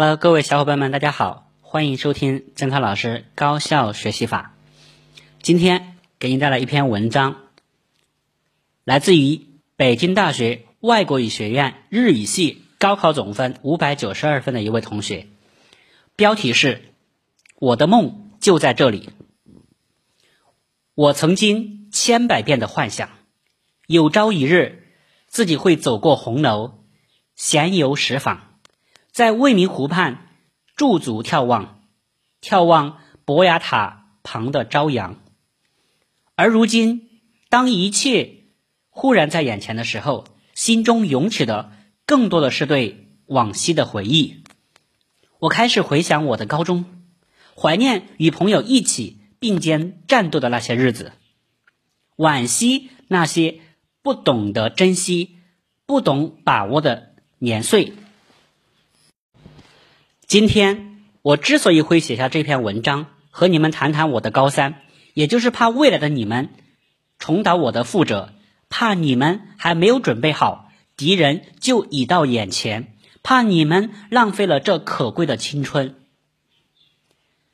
Hello，各位小伙伴们，大家好，欢迎收听曾涛老师高效学习法。今天给您带来一篇文章，来自于北京大学外国语学院日语系高考总分五百九十二分的一位同学，标题是“我的梦就在这里”。我曾经千百遍的幻想，有朝一日自己会走过红楼，闲游石坊。在未名湖畔驻足眺望，眺望博雅塔旁的朝阳。而如今，当一切忽然在眼前的时候，心中涌起的更多的是对往昔的回忆。我开始回想我的高中，怀念与朋友一起并肩战斗的那些日子，惋惜那些不懂得珍惜、不懂把握的年岁。今天我之所以会写下这篇文章，和你们谈谈我的高三，也就是怕未来的你们重蹈我的覆辙，怕你们还没有准备好，敌人就已到眼前，怕你们浪费了这可贵的青春。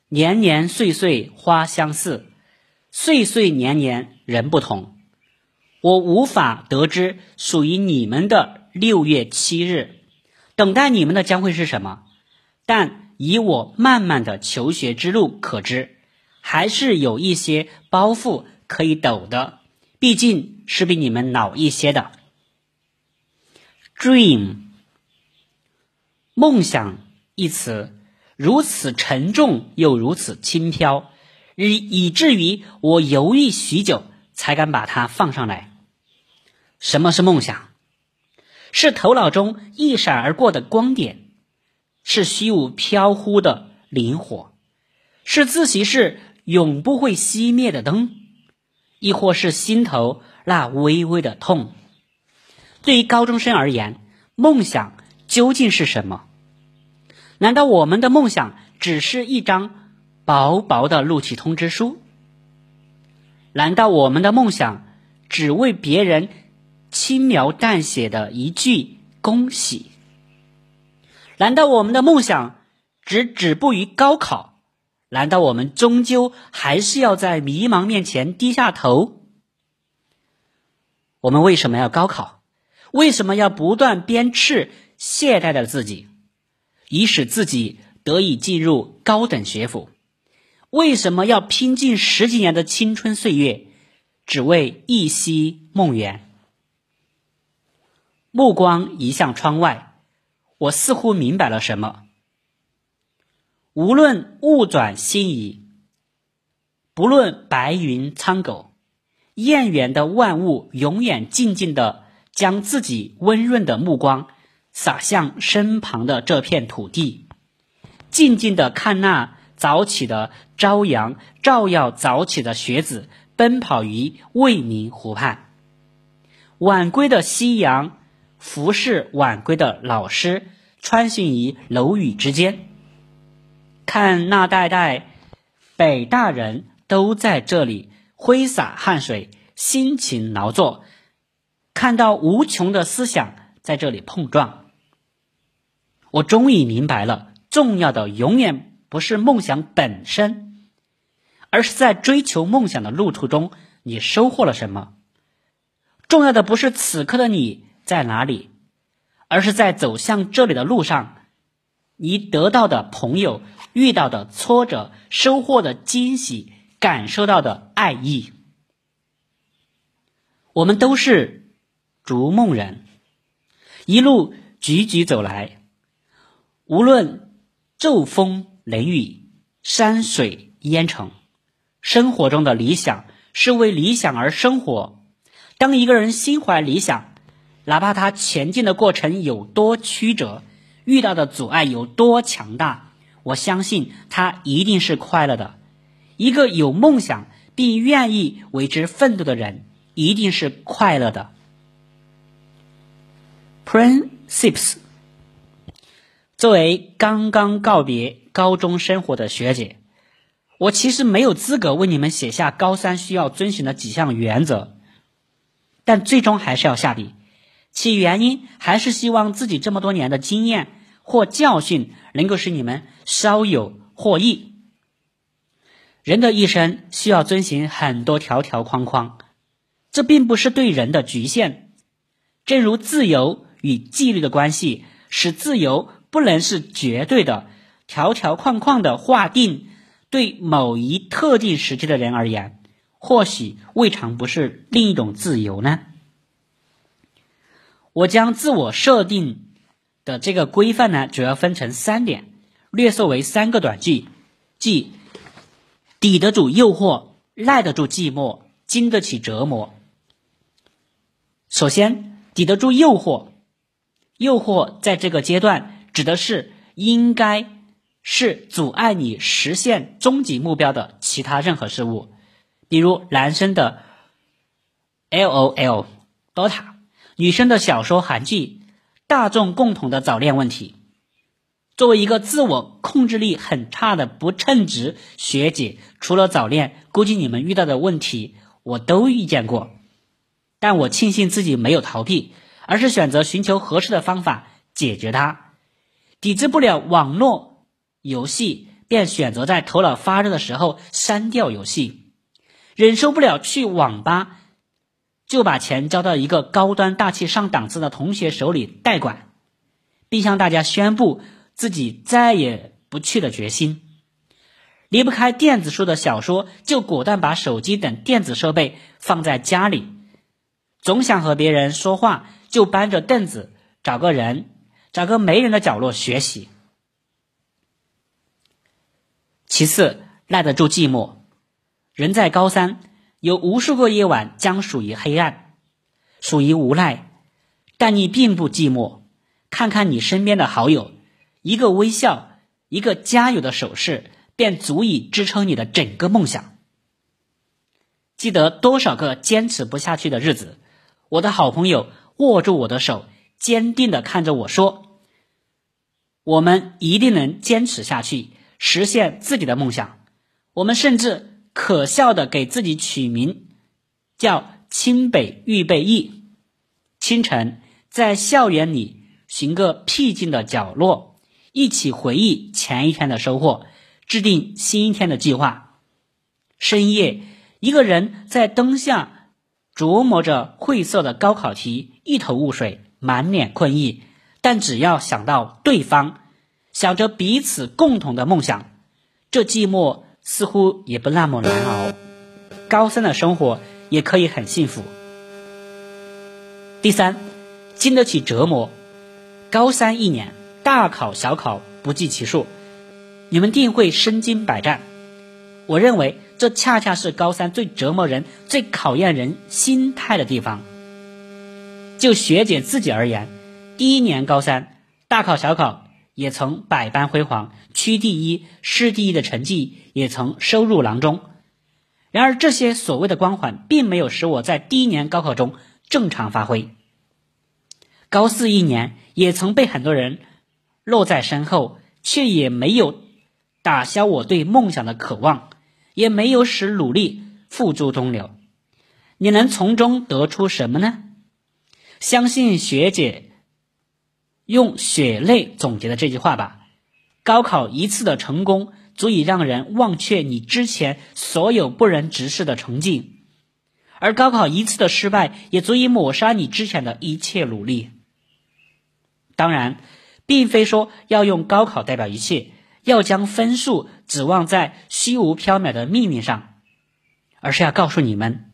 年年岁岁花相似，岁岁年年人不同。我无法得知属于你们的六月七日，等待你们的将会是什么？但以我漫漫的求学之路可知，还是有一些包袱可以抖的，毕竟是比你们老一些的。Dream，梦想一词如此沉重又如此轻飘，以以至于我犹豫许久才敢把它放上来。什么是梦想？是头脑中一闪而过的光点。是虚无飘忽的灵火，是自习室永不会熄灭的灯，亦或是心头那微微的痛？对于高中生而言，梦想究竟是什么？难道我们的梦想只是一张薄薄的录取通知书？难道我们的梦想只为别人轻描淡写的一句恭喜？难道我们的梦想只止步于高考？难道我们终究还是要在迷茫面前低下头？我们为什么要高考？为什么要不断鞭笞懈怠的自己，以使自己得以进入高等学府？为什么要拼尽十几年的青春岁月，只为一夕梦圆？目光移向窗外。我似乎明白了什么。无论物转星移，不论白云苍狗，厌远的万物永远静静的将自己温润的目光洒向身旁的这片土地，静静的看那早起的朝阳照耀早起的学子奔跑于未名湖畔，晚归的夕阳。服侍晚归的老师穿行于楼宇之间，看那代代北大人都在这里挥洒汗水、辛勤劳作，看到无穷的思想在这里碰撞。我终于明白了，重要的永远不是梦想本身，而是在追求梦想的路途中你收获了什么。重要的不是此刻的你。在哪里？而是在走向这里的路上，你得到的朋友、遇到的挫折、收获的惊喜、感受到的爱意，我们都是逐梦人，一路踽踽走来，无论骤风雷雨、山水烟尘，生活中的理想是为理想而生活。当一个人心怀理想，哪怕他前进的过程有多曲折，遇到的阻碍有多强大，我相信他一定是快乐的。一个有梦想并愿意为之奋斗的人，一定是快乐的。Principes，作为刚刚告别高中生活的学姐，我其实没有资格为你们写下高三需要遵循的几项原则，但最终还是要下笔。其原因还是希望自己这么多年的经验，或教训能够使你们稍有获益。人的一生需要遵循很多条条框框，这并不是对人的局限。正如自由与纪律的关系，使自由不能是绝对的、条条框框的划定。对某一特定时期的人而言，或许未尝不是另一种自由呢。我将自我设定的这个规范呢，主要分成三点，略缩为三个短句，即抵得住诱惑、耐得住寂寞、经得起折磨。首先，抵得住诱惑，诱惑在这个阶段指的是应该。是阻碍你实现终极目标的其他任何事物，比如男生的 L O L Dota，女生的小说韩剧，大众共同的早恋问题。作为一个自我控制力很差的不称职学姐，除了早恋，估计你们遇到的问题我都遇见过，但我庆幸自己没有逃避，而是选择寻求合适的方法解决它，抵制不了网络。游戏便选择在头脑发热的时候删掉游戏，忍受不了去网吧，就把钱交到一个高端大气上档次的同学手里代管，并向大家宣布自己再也不去的决心。离不开电子书的小说，就果断把手机等电子设备放在家里。总想和别人说话，就搬着凳子找个人，找个没人的角落学习。其次，耐得住寂寞。人在高三，有无数个夜晚将属于黑暗，属于无奈，但你并不寂寞。看看你身边的好友，一个微笑，一个加油的手势，便足以支撑你的整个梦想。记得多少个坚持不下去的日子，我的好朋友握住我的手，坚定的看着我说：“我们一定能坚持下去。”实现自己的梦想，我们甚至可笑的给自己取名叫“清北预备役”。清晨在校园里寻个僻静的角落，一起回忆前一天的收获，制定新一天的计划。深夜，一个人在灯下琢磨着晦涩的高考题，一头雾水，满脸困意。但只要想到对方。想着彼此共同的梦想，这寂寞似乎也不那么难熬。高三的生活也可以很幸福。第三，经得起折磨。高三一年，大考小考不计其数，你们定会身经百战。我认为这恰恰是高三最折磨人、最考验人心态的地方。就学姐自己而言，第一年高三，大考小考。也曾百般辉煌，区第一、市第一的成绩也曾收入囊中。然而，这些所谓的光环，并没有使我在第一年高考中正常发挥。高四一年，也曾被很多人落在身后，却也没有打消我对梦想的渴望，也没有使努力付诸东流。你能从中得出什么呢？相信学姐。用血泪总结的这句话吧：高考一次的成功，足以让人忘却你之前所有不忍直视的成绩；而高考一次的失败，也足以抹杀你之前的一切努力。当然，并非说要用高考代表一切，要将分数指望在虚无缥缈的命运上，而是要告诉你们，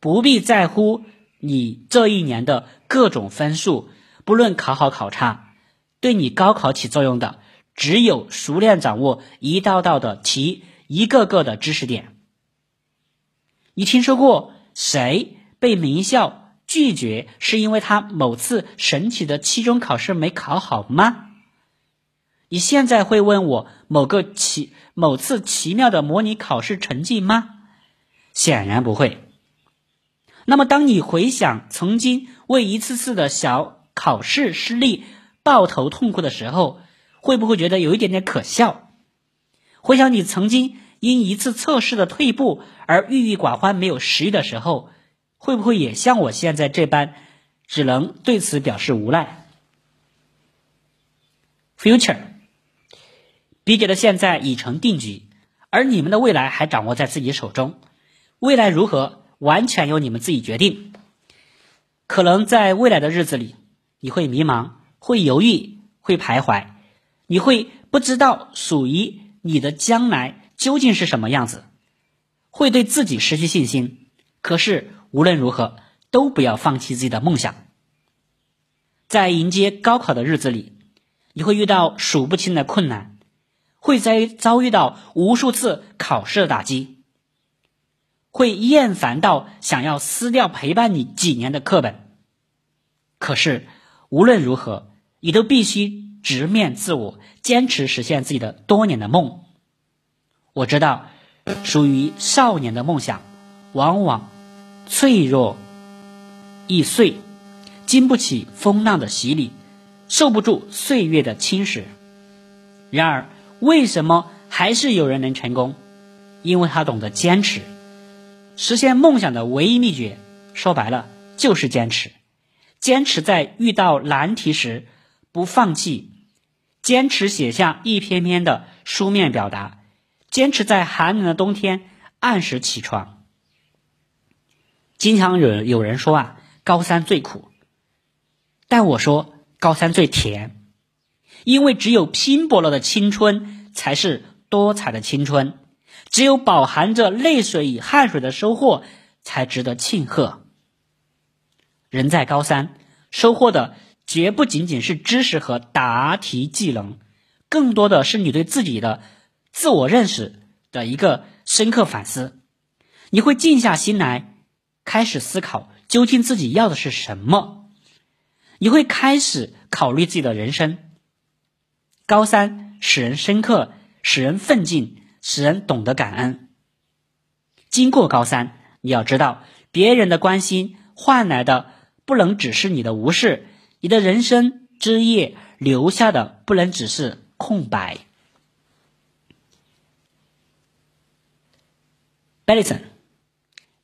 不必在乎你这一年的各种分数。不论考好考差，对你高考起作用的，只有熟练掌握一道道的题，一个个的知识点。你听说过谁被名校拒绝，是因为他某次神奇的期中考试没考好吗？你现在会问我某个奇某次奇妙的模拟考试成绩吗？显然不会。那么，当你回想曾经为一次次的小考试失利、抱头痛哭的时候，会不会觉得有一点点可笑？回想你曾经因一次测试的退步而郁郁寡欢、没有食欲的时候，会不会也像我现在这般，只能对此表示无奈？future。笔者的现在已成定局，而你们的未来还掌握在自己手中。未来如何，完全由你们自己决定。可能在未来的日子里，你会迷茫，会犹豫，会徘徊，你会不知道属于你的将来究竟是什么样子，会对自己失去信心。可是无论如何，都不要放弃自己的梦想。在迎接高考的日子里，你会遇到数不清的困难。会在遭遇到无数次考试的打击，会厌烦到想要撕掉陪伴你几年的课本。可是无论如何，你都必须直面自我，坚持实现自己的多年的梦。我知道，属于少年的梦想，往往脆弱易碎，经不起风浪的洗礼，受不住岁月的侵蚀。然而。为什么还是有人能成功？因为他懂得坚持。实现梦想的唯一秘诀，说白了就是坚持。坚持在遇到难题时不放弃，坚持写下一篇篇的书面表达，坚持在寒冷的冬天按时起床。经常有有人说啊，高三最苦，但我说高三最甜。因为只有拼搏了的青春才是多彩的青春，只有饱含着泪水与汗水的收获才值得庆贺。人在高三，收获的绝不仅仅是知识和答题技能，更多的是你对自己的自我认识的一个深刻反思。你会静下心来，开始思考究竟自己要的是什么，你会开始考虑自己的人生。高三使人深刻，使人奋进，使人懂得感恩。经过高三，你要知道，别人的关心换来的不能只是你的无视，你的人生枝叶留下的不能只是空白。b e l l i s o n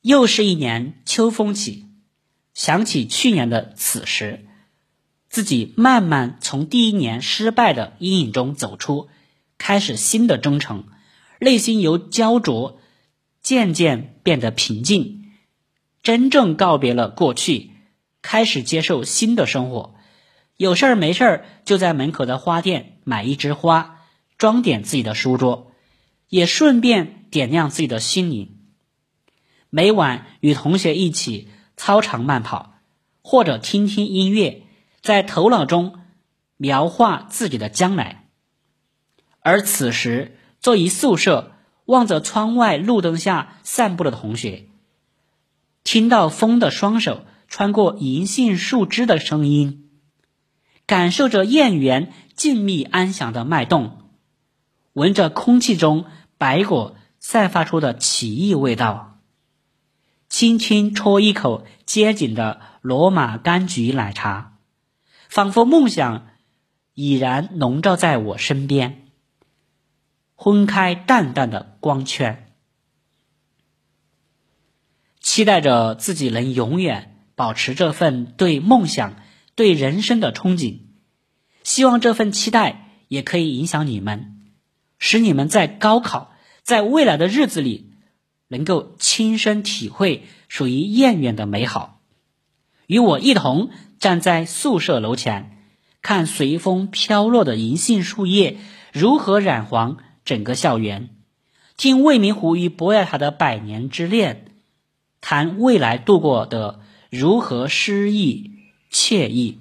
又是一年秋风起，想起去年的此时。自己慢慢从第一年失败的阴影中走出，开始新的征程，内心由焦灼渐渐变得平静，真正告别了过去，开始接受新的生活。有事儿没事儿就在门口的花店买一枝花，装点自己的书桌，也顺便点亮自己的心灵。每晚与同学一起操场慢跑，或者听听音乐。在头脑中描画自己的将来，而此时坐于宿舍，望着窗外路灯下散步的同学，听到风的双手穿过银杏树枝的声音，感受着燕园静谧安详的脉动，闻着空气中白果散发出的奇异味道，轻轻啜一口街景的罗马柑橘奶茶。仿佛梦想已然笼罩在我身边，昏开淡淡的光圈，期待着自己能永远保持这份对梦想、对人生的憧憬。希望这份期待也可以影响你们，使你们在高考、在未来的日子里，能够亲身体会属于燕远的美好。与我一同。站在宿舍楼前，看随风飘落的银杏树叶如何染黄整个校园；听未名湖与博雅塔的百年之恋，谈未来度过的如何诗意惬意；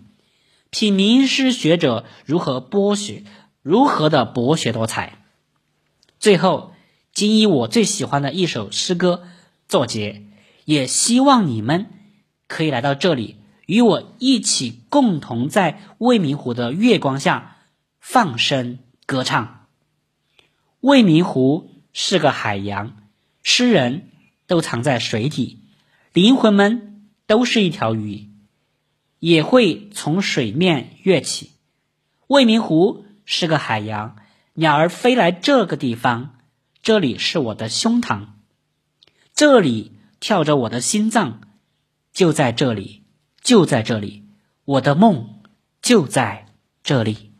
品名师学者如何博学，如何的博学多才。最后，仅以我最喜欢的一首诗歌作结，也希望你们可以来到这里。与我一起，共同在未名湖的月光下放声歌唱。未名湖是个海洋，诗人都藏在水底，灵魂们都是一条鱼，也会从水面跃起。未名湖是个海洋，鸟儿飞来这个地方，这里是我的胸膛，这里跳着我的心脏，就在这里。就在这里，我的梦就在这里。